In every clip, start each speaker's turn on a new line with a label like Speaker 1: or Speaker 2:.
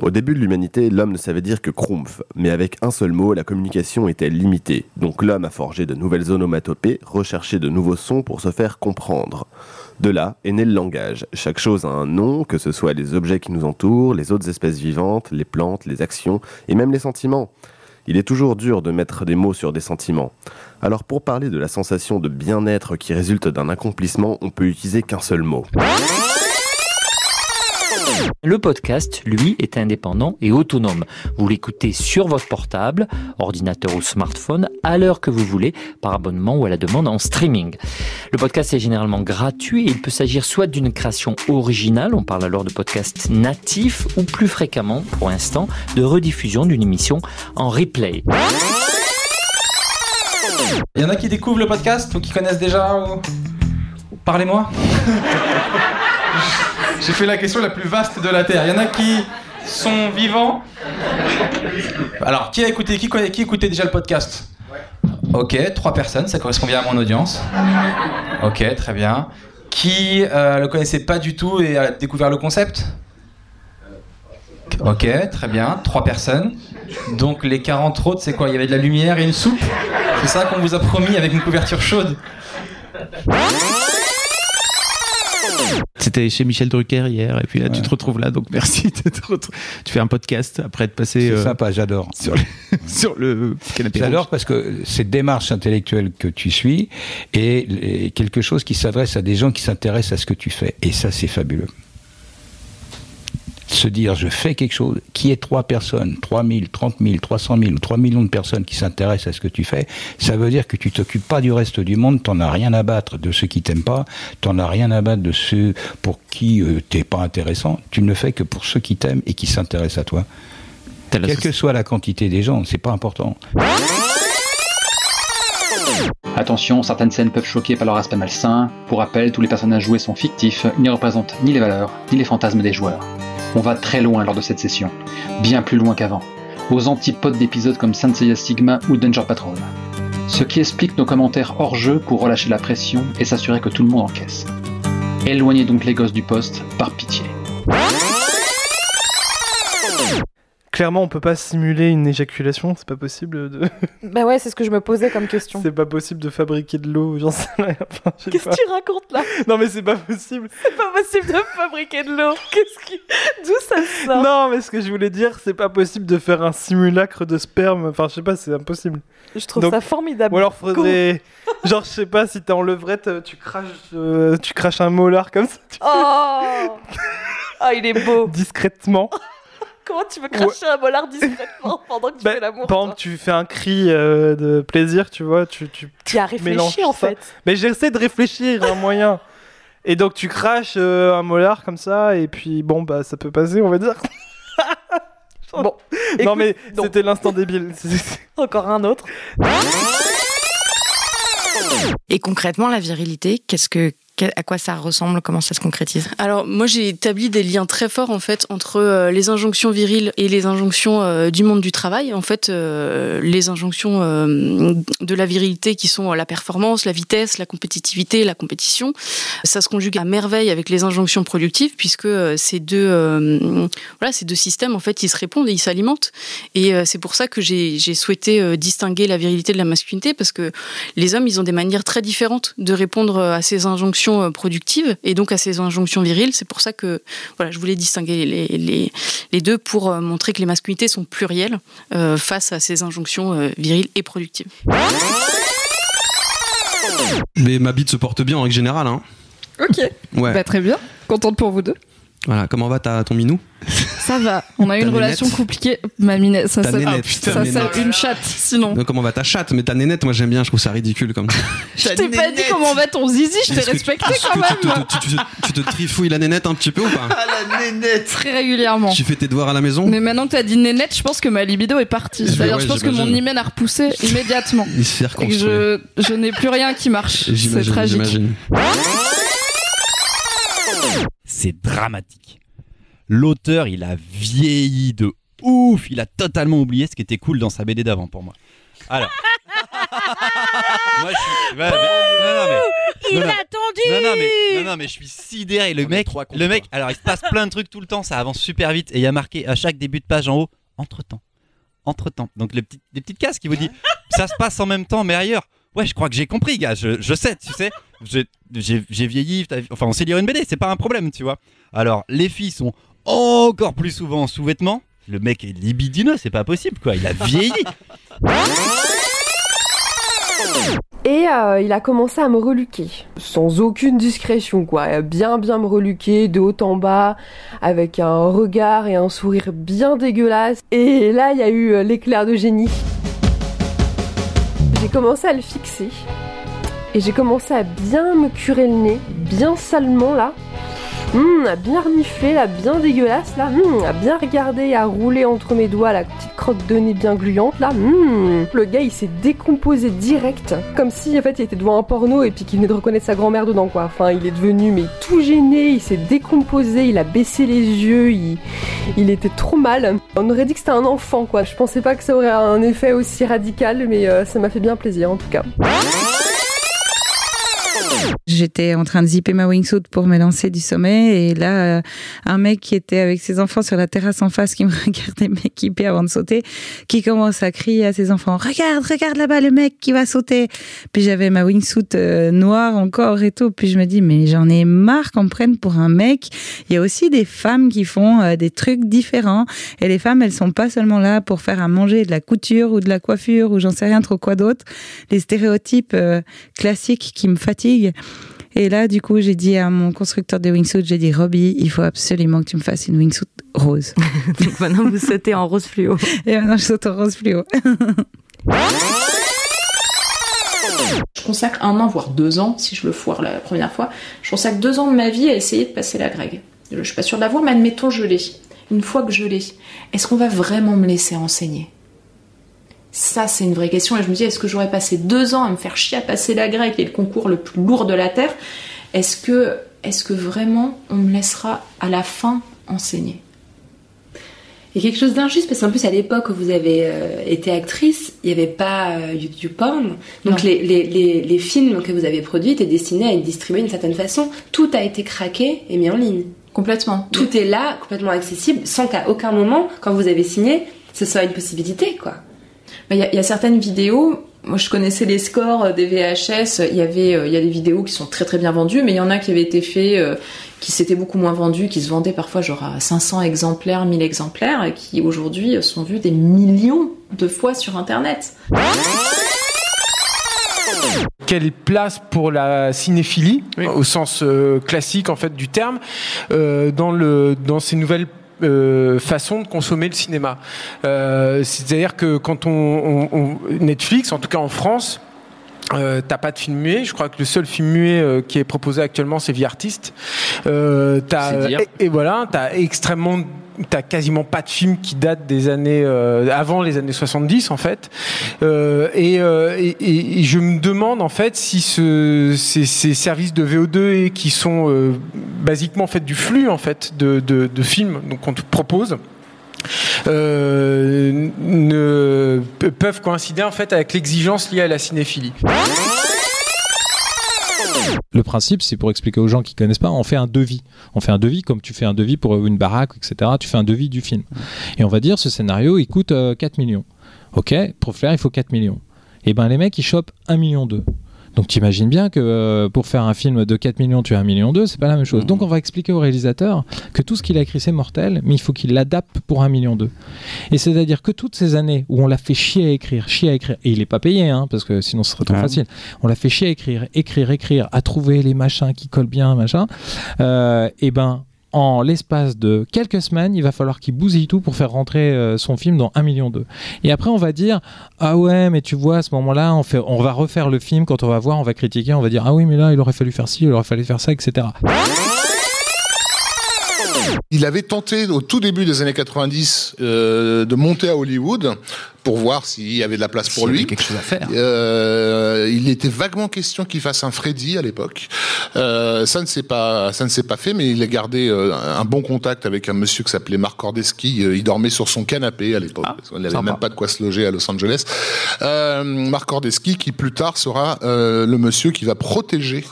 Speaker 1: Au début de l'humanité, l'homme ne savait dire que Krumpf, mais avec un seul mot, la communication était limitée. Donc l'homme a forgé de nouvelles onomatopées, recherché de nouveaux sons pour se faire comprendre. De là est né le langage. Chaque chose a un nom, que ce soit les objets qui nous entourent, les autres espèces vivantes, les plantes, les actions et même les sentiments. Il est toujours dur de mettre des mots sur des sentiments. Alors pour parler de la sensation de bien-être qui résulte d'un accomplissement, on peut utiliser qu'un seul mot.
Speaker 2: Le podcast, lui, est indépendant et autonome. Vous l'écoutez sur votre portable, ordinateur ou smartphone, à l'heure que vous voulez, par abonnement ou à la demande en streaming. Le podcast est généralement gratuit et il peut s'agir soit d'une création originale, on parle alors de podcast natif, ou plus fréquemment, pour l'instant, de rediffusion d'une émission en replay.
Speaker 3: Il y en a qui découvrent le podcast ou qui connaissent déjà ou- Parlez-moi. J'ai fait la question la plus vaste de la Terre. Il y en a qui sont vivants. Alors, qui a écouté Qui, qui écoutait déjà le podcast? Ok, trois personnes, ça correspond bien à mon audience. Ok, très bien. Qui euh, le connaissait pas du tout et a découvert le concept? Ok, très bien. Trois personnes. Donc les 40 autres, c'est quoi? Il y avait de la lumière et une soupe? C'est ça qu'on vous a promis avec une couverture chaude
Speaker 4: C'était chez Michel Drucker hier, et puis là, tu te retrouves là, donc merci. Tu fais un podcast après être passé
Speaker 5: C'est
Speaker 4: euh,
Speaker 5: sympa, j'adore.
Speaker 4: sur, le, sur le canapé.
Speaker 5: J'adore parce que cette démarche intellectuelle que tu suis est quelque chose qui s'adresse à des gens qui s'intéressent à ce que tu fais. Et ça, c'est fabuleux. Se dire, je fais quelque chose, qui est trois personnes, 3 000, 30 000, 300 000 ou 3 millions de personnes qui s'intéressent à ce que tu fais, ça veut dire que tu t'occupes pas du reste du monde, t'en as rien à battre de ceux qui t'aiment pas, t'en as rien à battre de ceux pour qui euh, t'es pas intéressant, tu ne le fais que pour ceux qui t'aiment et qui s'intéressent à toi. Quelle que soit la quantité des gens, c'est pas important.
Speaker 6: Attention, certaines scènes peuvent choquer par leur aspect malsain. Pour rappel, tous les personnages joués sont fictifs, ils ne représentent ni les valeurs, ni les fantasmes des joueurs. On va très loin lors de cette session, bien plus loin qu'avant, aux antipodes d'épisodes comme Senseiya Stigma ou Danger Patrol. Ce qui explique nos commentaires hors jeu pour relâcher la pression et s'assurer que tout le monde encaisse. Éloignez donc les gosses du poste, par pitié.
Speaker 7: Clairement, on peut pas simuler une éjaculation, c'est pas possible de.
Speaker 8: Bah ouais, c'est ce que je me posais comme question.
Speaker 7: c'est pas possible de fabriquer de l'eau, j'en sais rien. Enfin,
Speaker 8: Qu'est-ce que tu racontes là?
Speaker 7: Non, mais c'est pas possible.
Speaker 8: C'est pas possible de fabriquer de l'eau. Qu'est-ce qui. D'où ça sort?
Speaker 7: Non, mais ce que je voulais dire, c'est pas possible de faire un simulacre de sperme. Enfin, je sais pas, c'est impossible.
Speaker 8: Je trouve
Speaker 7: Donc-
Speaker 8: ça formidable.
Speaker 7: Ou alors faudrait. Genre, je sais pas, si t'es en levrette, euh, tu craches, euh, tu craches un molar comme ça, tu-
Speaker 8: Oh Oh, il est beau.
Speaker 7: discrètement.
Speaker 8: Comment tu veux cracher un molar discrètement pendant que tu
Speaker 7: Bah,
Speaker 8: fais l'amour
Speaker 7: Pendant
Speaker 8: toi
Speaker 7: que tu fais un cri euh, de plaisir, tu vois, tu, tu
Speaker 8: Tu as réfléchi en
Speaker 7: ça.
Speaker 8: fait.
Speaker 7: Mais j'essaie de réfléchir à un moyen. Et donc tu craches euh, un molar comme ça, et puis bon, bah ça peut passer, on va dire.
Speaker 8: Bon,
Speaker 7: non
Speaker 8: écoute,
Speaker 7: mais c'était l'instant débile.
Speaker 8: Encore un autre.
Speaker 9: Et concrètement, la virilité, qu'est-ce que, que- à quoi ça ressemble? Comment ça se concrétise?
Speaker 10: Alors moi j'ai établi des liens très forts en fait entre euh, les injonctions viriles et les injonctions euh, du monde du travail. En fait, euh, les injonctions de la virilité qui sont la performance, la vitesse, la compétitivité, la compétition, ça se conjugue à merveille avec les injonctions productives puisque ces deux voilà ces deux systèmes en fait ils se répondent et ils s'alimentent. Et c'est pour ça que j'ai souhaité distinguer la virilité de la masculinité parce que les hommes ils ont des manières très différentes de répondre à ces injonctions euh, productives et donc à ces injonctions viriles. C'est pour ça que voilà, je voulais distinguer les, les, les deux pour euh, montrer que les masculinités sont plurielles euh, face à ces injonctions euh, viriles et productives.
Speaker 11: Mais ma bite se porte bien en règle générale. Hein.
Speaker 12: Ok.
Speaker 11: Ouais.
Speaker 12: Bah, très bien. Contente pour vous deux.
Speaker 11: Voilà, comment va ta, ton minou?
Speaker 12: Ça va. On a eu une relation
Speaker 11: nénette.
Speaker 12: compliquée. Ma minette, ça,
Speaker 11: Ta
Speaker 12: ça,
Speaker 11: nénette,
Speaker 12: ça, une chatte, sinon.
Speaker 11: Comment va ta chatte? Mais ta nénette, moi j'aime bien, je trouve ça ridicule comme ça.
Speaker 12: Je t'ai pas dit comment va ton zizi, je t'ai respecté
Speaker 11: est-ce
Speaker 12: quand même.
Speaker 11: tu, te, tu, tu trifouilles la nénette un petit peu ou pas?
Speaker 12: La nénette. Très régulièrement.
Speaker 11: Tu fais tes devoirs à la maison?
Speaker 12: Mais maintenant que t'as dit nénette, je pense que ma libido est partie.
Speaker 11: Je-
Speaker 12: C'est-à-dire,
Speaker 11: ouais,
Speaker 12: je pense que mon hymen a repoussé immédiatement.
Speaker 11: Il se fait
Speaker 12: Et que je, je n'ai plus rien qui marche. C'est
Speaker 11: J'imagine,
Speaker 12: tragique.
Speaker 13: C'est dramatique. l'auteur, il a vieilli de ouf. Il a totalement oublié ce qui était cool dans sa BD d'avant pour moi. Alors. moi, je suis. ouais, mais- non, non, mais-
Speaker 8: Il
Speaker 13: non,
Speaker 8: a attendu
Speaker 13: Non, non, mais, non, non, mais je suis sidéré. Le mec, le mec, alors il se passe plein de trucs tout le temps, ça avance super vite. Et il y a marqué à chaque début de page en haut, entre-temps. Entre-temps. Donc les petites, les petites cases qui vous dit, ça se passe en même temps, mais ailleurs. Ouais, je crois que j'ai compris, gars. Je, sais, tu sais. J'ai- vieilli. Enfin, on sait lire une BD, c'est pas un problème, tu vois. Alors, les filles sont encore plus souvent en sous-vêtements. Le mec est libidineux, c'est pas possible, quoi. Il a vieilli.
Speaker 14: Et euh, il a commencé à me reluquer, sans aucune discrétion, quoi. Bien, bien me reluquer, de haut en bas, avec un regard et un sourire bien dégueulasse. Et là, il y a eu euh, l'éclair de génie. J'ai commencé à le fixer. Et j'ai commencé à bien me curer le nez, bien salement là. Hum, à bien renifler, là, bien dégueulasse, là. À bien regarder, à rouler entre mes doigts, la petite crotte de nez bien gluante, là. Hum. Le gars, il s'est décomposé direct, comme si, en fait, il était devant un porno et puis qu'il venait de reconnaître sa grand-mère dedans, quoi. Enfin, il est devenu, mais tout gêné, il s'est décomposé, il a baissé les yeux, il, il était trop mal. On aurait dit que c'était un enfant, quoi. Je pensais pas que ça aurait un effet aussi radical, mais euh, ça m'a fait bien plaisir, en tout cas.
Speaker 15: J'étais en train de zipper ma wingsuit pour me lancer du sommet et là, euh, un mec qui était avec ses enfants sur la terrasse en face qui me regardait m'équiper avant de sauter, qui commence à crier à ses enfants Regarde, regarde là-bas le mec qui va sauter. Puis j'avais ma wingsuit euh, noire encore et tout. Puis je me dis Mais j'en ai marre qu'on me prenne pour un mec. Il y a aussi des femmes qui font euh, des trucs différents et les femmes, elles sont pas seulement là pour faire à manger de la couture ou de la coiffure ou j'en sais rien trop quoi d'autre. Les stéréotypes classiques qui me fatiguent. Et là, du coup, j'ai dit à mon constructeur de wingsuit, j'ai dit, Robbie, il faut absolument que tu me fasses une wingsuit rose.
Speaker 9: Donc maintenant, vous sautez en rose fluo.
Speaker 15: Et maintenant, je saute en rose fluo.
Speaker 16: Je consacre un an, voire deux ans, si je le foire la première fois, je consacre deux ans de ma vie à essayer de passer la grègue. Je suis pas sûre de l'avoir, mais admettons je l'ai. Une fois que je l'ai, est-ce qu'on va vraiment me laisser enseigner? Ça, c'est une vraie question. Et je me dis, est-ce que j'aurais passé deux ans à me faire chier à passer la grecque, qui est le concours le plus lourd de la Terre? Est-ce que, est-ce que vraiment on me laissera à la fin enseigner?
Speaker 17: Il y a quelque chose d'injuste parce qu'en plus à l'époque où vous avez euh, été actrice, il n'y avait pas euh, YouTube Porn. Donc les, les, les, les films que vous avez produits étaient destinés à être distribués d'une certaine façon. Tout a été craqué et mis en ligne.
Speaker 16: Complètement.
Speaker 17: Tout est là, complètement accessible, sans qu'à aucun moment, quand vous avez signé, ce soit une possibilité, quoi.
Speaker 16: Bah, Il y, a- il y a certaines vidéos. Moi, je connaissais les scores euh, des VHS. Il y avait, euh, il y a des vidéos qui sont très très bien vendues, mais il y en a qui avaient été faits, euh, qui s'étaient beaucoup moins vendus, qui se vendaient parfois genre à 500 exemplaires, 1000 exemplaires, et qui aujourd'hui sont vus des millions de fois sur Internet.
Speaker 18: Quelle place pour la cinéphilie, au sens classique en fait du terme, euh, dans, le, dans ces nouvelles euh, façons de consommer le cinéma. Euh, C'est-à-dire que quand on, on- on- Netflix, en tout cas en France, euh, t'as pas de film muet. Je crois que le seul film muet euh, qui est proposé actuellement, c'est Vie Artiste. Euh, et, et voilà, t'as extrêmement, t'as quasiment pas de films qui datent des années euh, avant les années 70 en fait. Euh, et, euh, et- je me demande en fait si ce, ces, ces services de VO2 et qui sont basiquement en du flux en fait de, films qu'on te propose peuvent coïncider en fait avec l'exigence liée à la cinéphilie.
Speaker 19: Le principe, c'est pour expliquer aux gens qui connaissent pas, on fait un devis. On fait un devis comme tu fais un devis pour une baraque, etc. Tu fais un devis du film. Et on va dire, ce scénario, il coûte euh, 4 millions. Ok, pour faire, il faut 4 millions. Et ben les mecs, ils chopent 1 million 2. Donc t'imagines bien que euh, pour faire un film de 4 millions, tu as 1 million 2, c'est pas la même chose. Donc on va expliquer au réalisateur que tout ce qu'il a écrit c'est mortel, mais il faut qu'il l'adapte pour 1 million 2. Et c'est-à-dire que toutes ces années où on l'a fait chier à écrire, chier à écrire, et il est pas payé, hein, parce que sinon ce serait trop facile. On l'a fait chier à écrire, écrire, écrire, à trouver les machins qui collent bien, machin. Euh, et ben en l'espace de quelques semaines, il va falloir qu'il bousille tout pour faire rentrer euh, son film dans 1 million 2. Et après, on va dire Ah ouais, mais tu vois, à ce moment-là, on, va refaire le film. Quand on va voir, on va critiquer, on va dire Ah oui, mais là, il aurait fallu faire ci, il aurait fallu faire ça, etc.
Speaker 20: Il avait tenté au tout début des années 90 euh, de monter à Hollywood pour voir s'il y avait de la place pour lui.
Speaker 3: quelque chose à faire.
Speaker 20: Euh, il était vaguement question qu'il fasse un Freddy à l'époque. Euh, ça ne s'est pas, ça ne s'est pas fait, mais il a gardé euh, un bon contact avec un monsieur qui s'appelait Marc Cordeski. Il dormait sur son canapé à l'époque. parce qu'on n'avait même pas de quoi se loger à Los Angeles. Euh, Marc Cordeski, qui plus tard sera le monsieur qui va protéger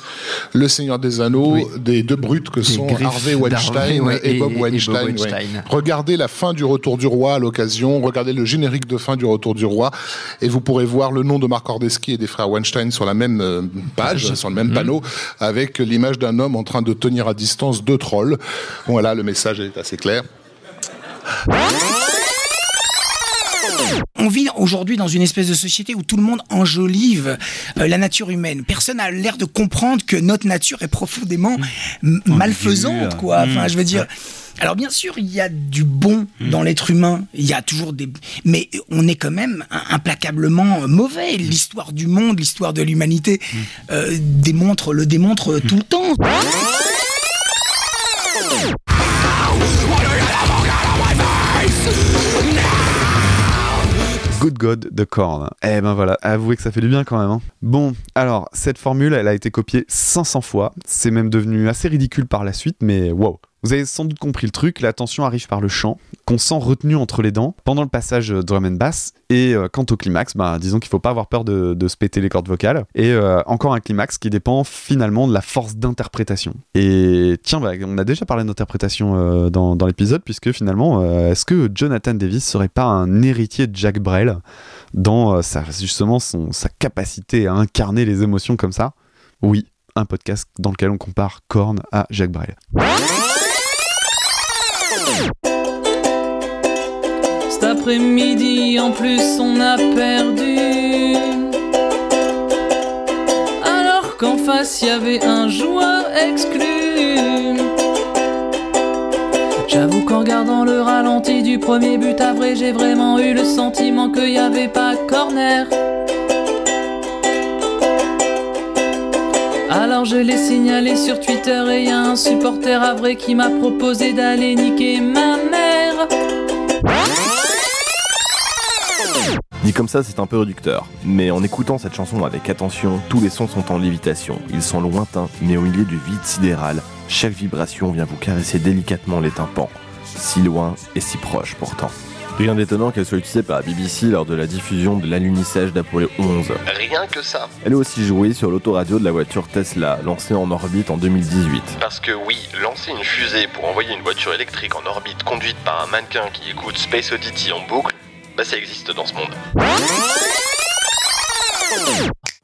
Speaker 20: le Seigneur des Anneaux des deux brutes que sont Harvey Weinstein
Speaker 3: ouais,
Speaker 20: et,
Speaker 3: et-
Speaker 20: Bob
Speaker 3: et Bob
Speaker 20: Weinstein. ouais.
Speaker 3: Weinstein.
Speaker 20: Regardez la fin du Retour du Roi à l'occasion, regardez le générique de fin du Retour du Roi, et vous pourrez voir le nom de Marc Cordeski et des frères Weinstein sur la même euh, page, sur le même panneau, avec l'image d'un homme en train de tenir à distance deux trolls. Voilà, le message est assez clair.
Speaker 21: On vit aujourd'hui dans une espèce de société où tout le monde enjolive euh, la nature humaine. Personne n'a l'air de comprendre que notre nature est profondément m- malfaisante, quoi.
Speaker 22: Mmh.
Speaker 21: Enfin, je veux dire. Alors bien sûr, il y a du bon dans l'être humain. Il y a toujours des, mais on est quand même im- implacablement euh, mauvais. L'histoire du monde, l'histoire de l'humanité euh, démontre, le démontre tout le temps.
Speaker 23: Good God de Korn. Eh ben voilà, avouez que ça fait du bien quand même. hein. Bon, alors, cette formule, elle a été copiée 500 fois. C'est même devenu assez ridicule par la suite, mais wow. Vous avez sans doute compris le truc, la tension arrive par le chant, qu'on sent retenu entre les dents, pendant le passage euh, drum and bass, et euh, quant au climax, bah, disons qu'il faut pas avoir peur de, se péter les cordes vocales, et euh, encore un climax qui dépend finalement de la force d'interprétation. Et tiens, bah, on a déjà parlé d'interprétation dans, l'épisode, puisque finalement, est-ce que Jonathan Davis serait pas un héritier de Jack Brel dans sa, justement son, sa capacité à incarner les émotions comme ça? Oui, un podcast dans lequel on compare Korn à Jack Brel.
Speaker 22: Cet après-midi, en plus, on a perdu. Alors qu'en face, y avait un joueur exclu. J'avoue qu'en regardant le ralenti du premier but à vrai, j'ai vraiment eu le sentiment qu'il y avait pas corner. Alors je l'ai signalé sur Twitter et y a un supporter à vrai qui m'a proposé d'aller niquer ma mère.
Speaker 1: Dit comme ça, c'est un peu réducteur. Mais en écoutant cette chanson avec attention, tous les sons sont en lévitation. Ils sont lointains, mais au milieu du vide sidéral, chaque vibration vient vous caresser délicatement les tympans. Si loin et si proche pourtant. Rien d'étonnant qu'elle soit utilisée par la BBC lors de la diffusion de l'alunissage d'Apollo 11.
Speaker 24: Rien que ça.
Speaker 1: Elle est aussi jouée sur l'autoradio de la voiture Tesla, lancée en orbite en 2018.
Speaker 24: Parce que oui, lancer une fusée pour envoyer une voiture électrique en orbite conduite par un mannequin qui écoute Space Oddity en boucle, bah ça existe dans ce monde.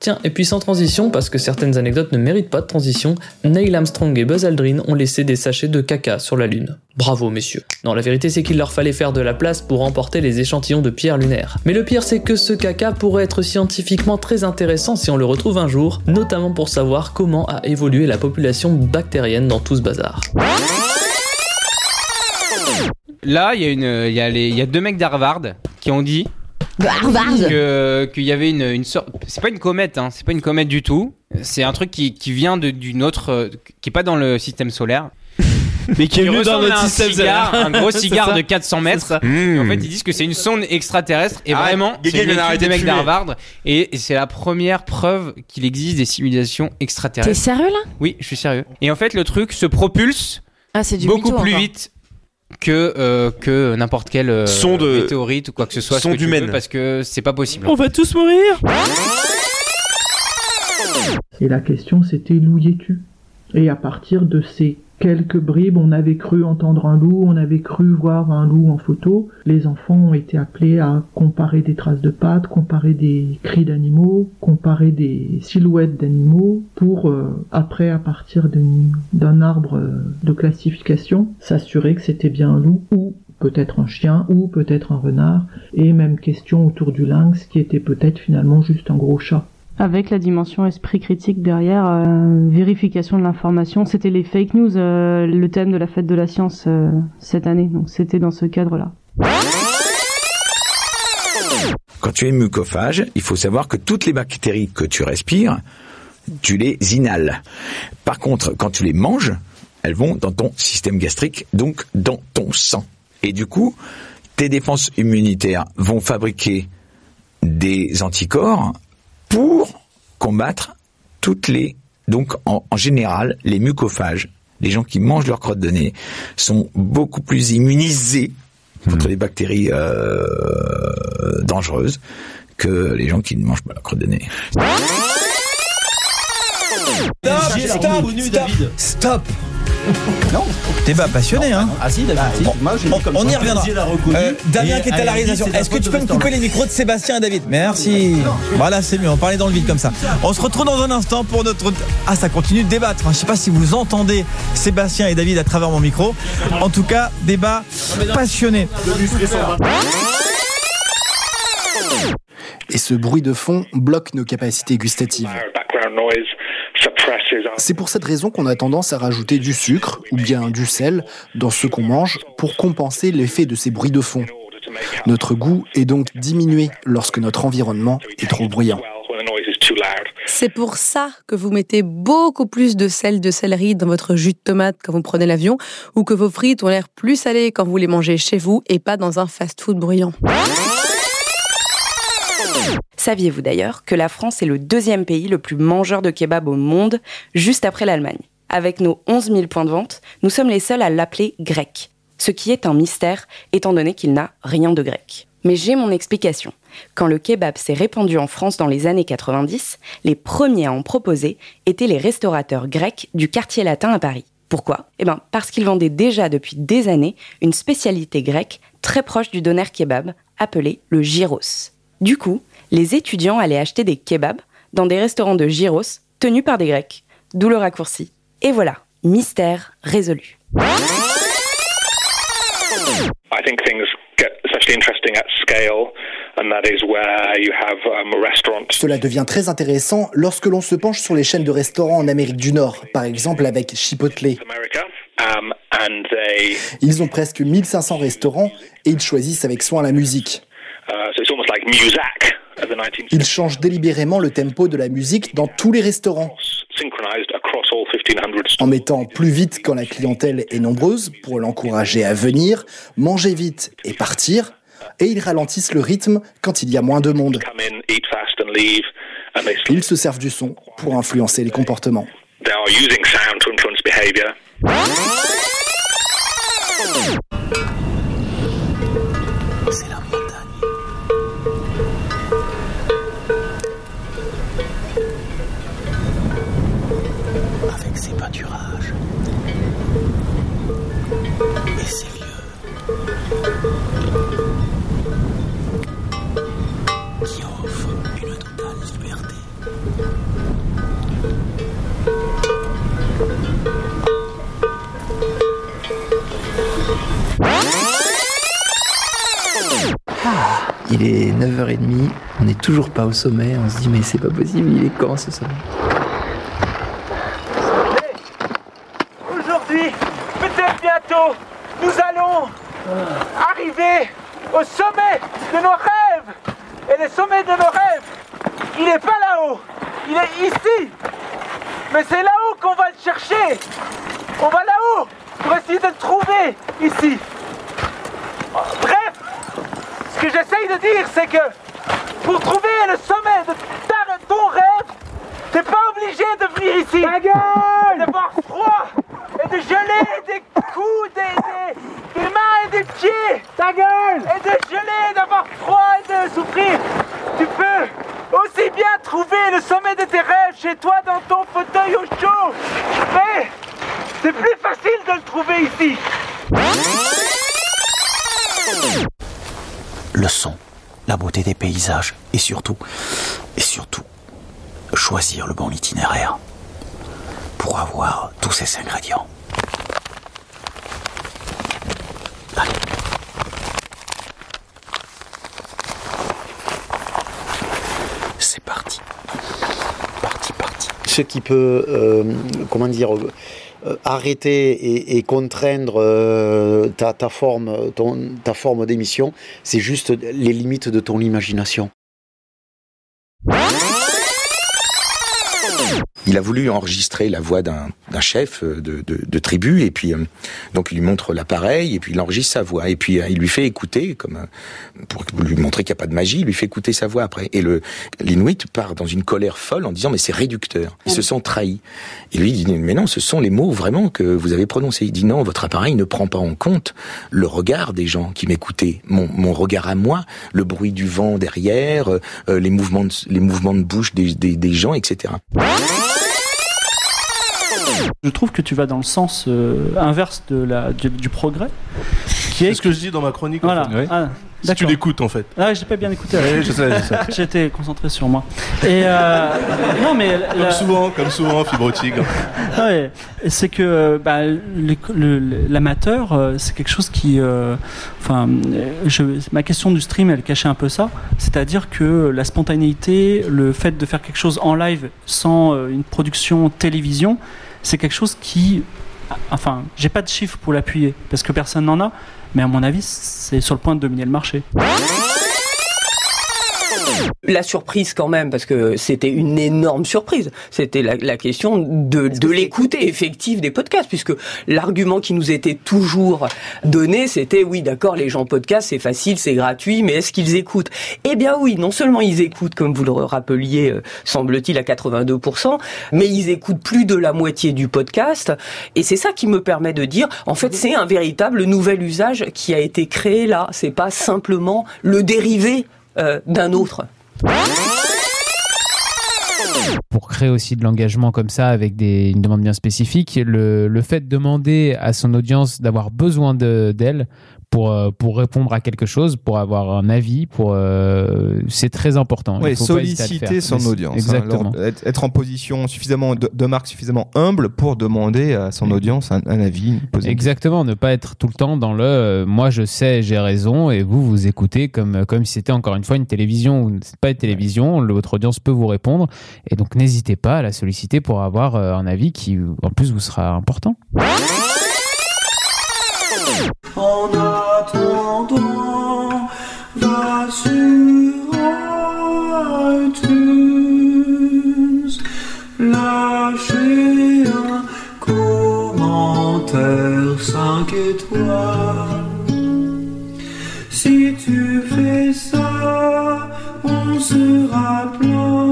Speaker 22: Tiens, et puis sans transition, parce que certaines anecdotes ne méritent pas de transition, Neil Armstrong et Buzz Aldrin ont laissé des sachets de caca sur la Lune. Bravo messieurs. Non, la vérité c'est qu'il leur fallait faire de la place pour emporter les échantillons de pierre lunaire. Mais le pire c'est que ce caca pourrait être scientifiquement très intéressant si on le retrouve un jour, notamment pour savoir comment a évolué la population bactérienne dans tout ce bazar.
Speaker 25: Là, il y, a une- il y, a les- il y a deux mecs d'Harvard qui ont dit que- qu'il y avait une, une sorte. C'est pas une comète, hein, c'est pas une comète du tout. C'est un truc qui, qui vient de- d'une autre. qui est pas dans le système solaire.
Speaker 4: Mais qui est venu dans notre
Speaker 25: un
Speaker 4: système
Speaker 25: cigare,
Speaker 4: solaire.
Speaker 25: un gros cigare de 400 mètres. Et en fait, ils disent que c'est une sonde extraterrestre. Et
Speaker 4: Ah,
Speaker 25: vraiment, c'est des
Speaker 4: de
Speaker 25: mecs d'Harvard. Et, c'est la première preuve qu'il existe des civilisations extraterrestres.
Speaker 10: T'es sérieux, là?
Speaker 25: Oui, je suis sérieux. Et en fait, le truc se propulse
Speaker 10: Ah, du
Speaker 25: beaucoup
Speaker 10: mytho,
Speaker 25: plus
Speaker 10: encore.
Speaker 25: vite que euh, que n'importe quel euh,
Speaker 4: Sonde-
Speaker 25: météorite ou quoi que ce soit ce
Speaker 4: sonde
Speaker 25: que tu
Speaker 4: humaine.
Speaker 25: veux, parce que c'est pas possible.
Speaker 4: On va tous mourir
Speaker 26: Et la question c'était loup tu Et à partir de ces quelques bribes, on avait cru entendre un loup, on avait cru voir un loup en photo. Les enfants ont été appelés à comparer des traces de pattes, comparer des cris d'animaux, comparer des silhouettes d'animaux pour, euh, après, à partir d'un arbre euh, de classification, s'assurer que c'était bien un loup ou peut-être un chien ou peut-être un renard. Et même question autour du lynx qui était peut-être finalement juste un gros chat.
Speaker 27: Avec la dimension esprit critique derrière, euh, vérification de l'information. C'était les fake news, euh, le thème de la fête de la science euh, cette année. Donc c'était dans ce cadre-là.
Speaker 28: Quand tu es mucophage, il faut savoir que toutes les bactéries que tu respires, tu les inhales. Par contre, quand tu les manges, elles vont dans ton système gastrique, donc dans ton sang. Et du coup, tes défenses immunitaires vont fabriquer des anticorps pour combattre toutes les... Donc, en, en général, les mucophages, les gens qui mangent leur crotte de nez, sont beaucoup plus immunisés contre les bactéries euh, dangereuses que les gens qui ne mangent pas leur crotte de nez.
Speaker 29: Stop, stop, stop, stop. Non, débat passionné, hein
Speaker 30: Ah si, David, si. Moi,
Speaker 29: on, y reviendra. Euh, Damien qui est à la réalisation. Est-ce que tu peux me couper les micros de Sébastien et David? Merci. Voilà, c'est mieux. On parlait dans le vide comme ça. On se retrouve dans un instant pour notre. Ah, ça continue de débattre. Je sais pas si vous entendez Sébastien et David à travers mon micro. En tout cas, débat passionné.
Speaker 31: Et ce bruit de fond bloque nos capacités gustatives. C'est pour cette raison qu'on a tendance à rajouter du sucre ou bien du sel dans ce qu'on mange pour compenser l'effet de ces bruits de fond. Notre goût est donc diminué lorsque notre environnement est trop bruyant.
Speaker 32: C'est pour ça que vous mettez beaucoup plus de sel de céleri dans votre jus de tomate quand vous prenez l'avion ou que vos frites ont l'air plus salées quand vous les mangez chez vous et pas dans un fast-food bruyant.
Speaker 33: Saviez-vous d'ailleurs que la France est le deuxième pays le plus mangeur de kebab au monde, juste après l'Allemagne? Avec nos 11 000 points de vente, nous sommes les seuls à l'appeler grec, ce qui est un mystère étant donné qu'il n'a rien de grec. Mais j'ai mon explication. Quand le kebab s'est répandu en France dans les années 90, les premiers à en proposer étaient les restaurateurs grecs du quartier latin à Paris. Pourquoi? Eh bien, parce qu'ils vendaient déjà depuis des années une spécialité grecque très proche du doner kebab, appelé le gyros. Du coup, les étudiants allaient acheter des kebabs dans des restaurants de gyros tenus par des Grecs. D'où le raccourci. Et voilà, mystère résolu.
Speaker 3: I think things get especially interesting at scale, and that is where you have um.
Speaker 31: Cela devient très intéressant lorsque l'on se penche sur les chaînes de restaurants en Amérique du Nord, par exemple avec Chipotle.
Speaker 3: Um,
Speaker 31: Ils ont presque 1500 restaurants et ils choisissent avec soin la musique.
Speaker 3: Uh, so it's almost like Muzak of the 19th
Speaker 31: Ils changent délibérément le tempo de la musique dans tous les restaurants,
Speaker 3: synchronized across all 1500
Speaker 31: en mettant plus vite quand la clientèle est nombreuse pour l'encourager à venir, manger vite et partir, et ils ralentissent le rythme quand il y a moins de monde. Ils se servent du son pour influencer les comportements.
Speaker 34: Toujours pas au sommet, on se dit mais c'est pas possible, il est quand ce sommet?
Speaker 25: Aujourd'hui, peut-être bientôt, nous allons arriver au sommet de nos rêves. Et le sommet de nos rêves, il n'est pas là-haut, il est ici. Mais c'est là-haut qu'on va le chercher. On va là-haut pour essayer de le trouver ici. Bref, ce que j'essaye de dire, c'est que pour trouver le sommet de ta- ton rêve, t'es pas obligé de venir ici. Ta gueule D'avoir froid et de geler des coups, des, des- des mains et des pieds. Ta gueule Et de geler, d'avoir froid et de souffrir. Tu peux aussi bien trouver le sommet de tes rêves chez toi dans ton fauteuil au chaud. Mais c'est plus facile de le trouver ici.
Speaker 30: Le son, la beauté des paysages et surtout, et surtout, choisir le bon itinéraire pour avoir tous ces ingrédients. C'est parti. Parti, parti.
Speaker 35: ce qui peut, euh, comment dire, arrêter et, contraindre euh, ta forme d'émission, c'est juste les limites de ton imagination.
Speaker 36: Il a voulu enregistrer la voix d'un chef euh, de, de, de tribu et puis euh, donc il lui montre l'appareil et puis il enregistre sa voix et puis euh, il lui fait écouter comme pour lui montrer qu'il n'y a pas de magie, il lui fait écouter sa voix après et le l'Inuit part dans une colère folle en disant mais c'est réducteur, ils se sont trahis. Et lui dit mais non, ce sont les mots vraiment que vous avez prononcés. Il dit non, votre appareil ne prend pas en compte le regard des gens qui m'écoutaient, mon, mon regard à moi, le bruit du vent derrière, euh, les mouvements de, les mouvements de bouche des, des gens, etc.
Speaker 37: Je trouve que tu vas dans le sens euh, inverse de la, du, du progrès. Qui est
Speaker 38: C'est ce que je dis dans ma chronique. en
Speaker 37: Voilà. Ah,
Speaker 38: Si tu l'écoutes en fait.
Speaker 37: Ah, j'ai pas bien écouté.
Speaker 38: Oui, je sais, je sais.
Speaker 37: J'étais concentré sur moi. Et euh, non, mais la-
Speaker 38: Comme souvent, comme souvent, fibre tigre.
Speaker 37: Ouais, c'est que bah, l'amateur, euh, c'est quelque chose qui. euh, Enfin, je- ma question du stream, elle cachait un peu ça. C'est-à-dire que la spontanéité, le fait de faire quelque chose en live sans une production télévision, c'est quelque chose qui. Enfin, j'ai pas de chiffres pour l'appuyer parce que personne n'en a, mais à mon avis, c'est sur le point de dominer le marché.
Speaker 39: La surprise quand même, parce que c'était une énorme surprise, c'était la, la question de, de l'écoute effective des podcasts, puisque l'argument qui nous était toujours donné, c'était oui d'accord, les gens podcast, c'est facile, c'est gratuit, mais est-ce qu'ils écoutent? Eh bien oui, non seulement ils écoutent, comme vous le rappeliez, euh, semble-t-il, à 82%, mais ils écoutent plus de la moitié du podcast, et c'est ça qui me permet de dire, en fait, c'est un véritable nouvel usage qui a été créé là, c'est pas simplement le dérivé euh, d'un autre.
Speaker 40: pour créer aussi de l'engagement comme ça avec des, une demande bien spécifique, le, le fait de demander à son audience d'avoir besoin de- d'elle pour, euh, pour répondre à quelque chose, pour avoir un avis, pour euh, c'est très important.
Speaker 41: Oui, solliciter son audience. hein.
Speaker 40: Exactement.
Speaker 41: Être, être en position suffisamment de, de marque suffisamment humble pour demander à son audience un, un avis. une
Speaker 40: Exactement, ne pas être tout le temps dans le euh, moi je sais, j'ai raison et vous vous écoutez comme comme si c'était encore une fois une télévision ou pas une télévision, votre audience peut vous répondre et donc n'hésitez pas à la solliciter pour avoir euh, un avis qui en plus vous sera important.
Speaker 42: En attendant, va sur iTunes, lâcher un commentaire 5 étoiles. Si tu fais ça, on sera plein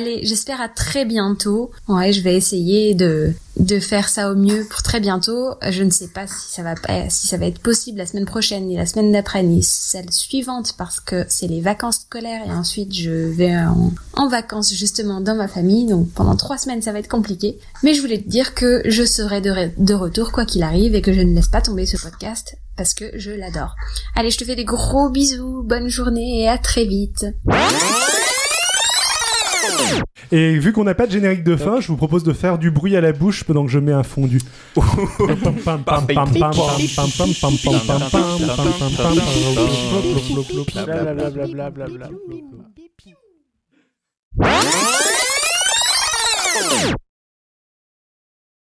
Speaker 43: Allez, j'espère à très bientôt. Ouais, je vais essayer de de faire ça au mieux pour très bientôt. Je ne sais pas si ça va si ça va être possible la semaine prochaine, ni la semaine d'après, ni celle suivante parce que c'est les vacances scolaires et ensuite je vais en, vacances justement dans ma famille. Donc pendant trois semaines ça va être compliqué. Mais je voulais te dire que je serai de, de retour quoi qu'il arrive et que je ne laisse pas tomber ce podcast parce que je l'adore. Allez, je te fais des gros bisous, bonne journée et à très vite.
Speaker 44: Et vu qu'on n'a pas de générique de fin, je vous propose de faire du bruit à la bouche pendant que je mets un fondu.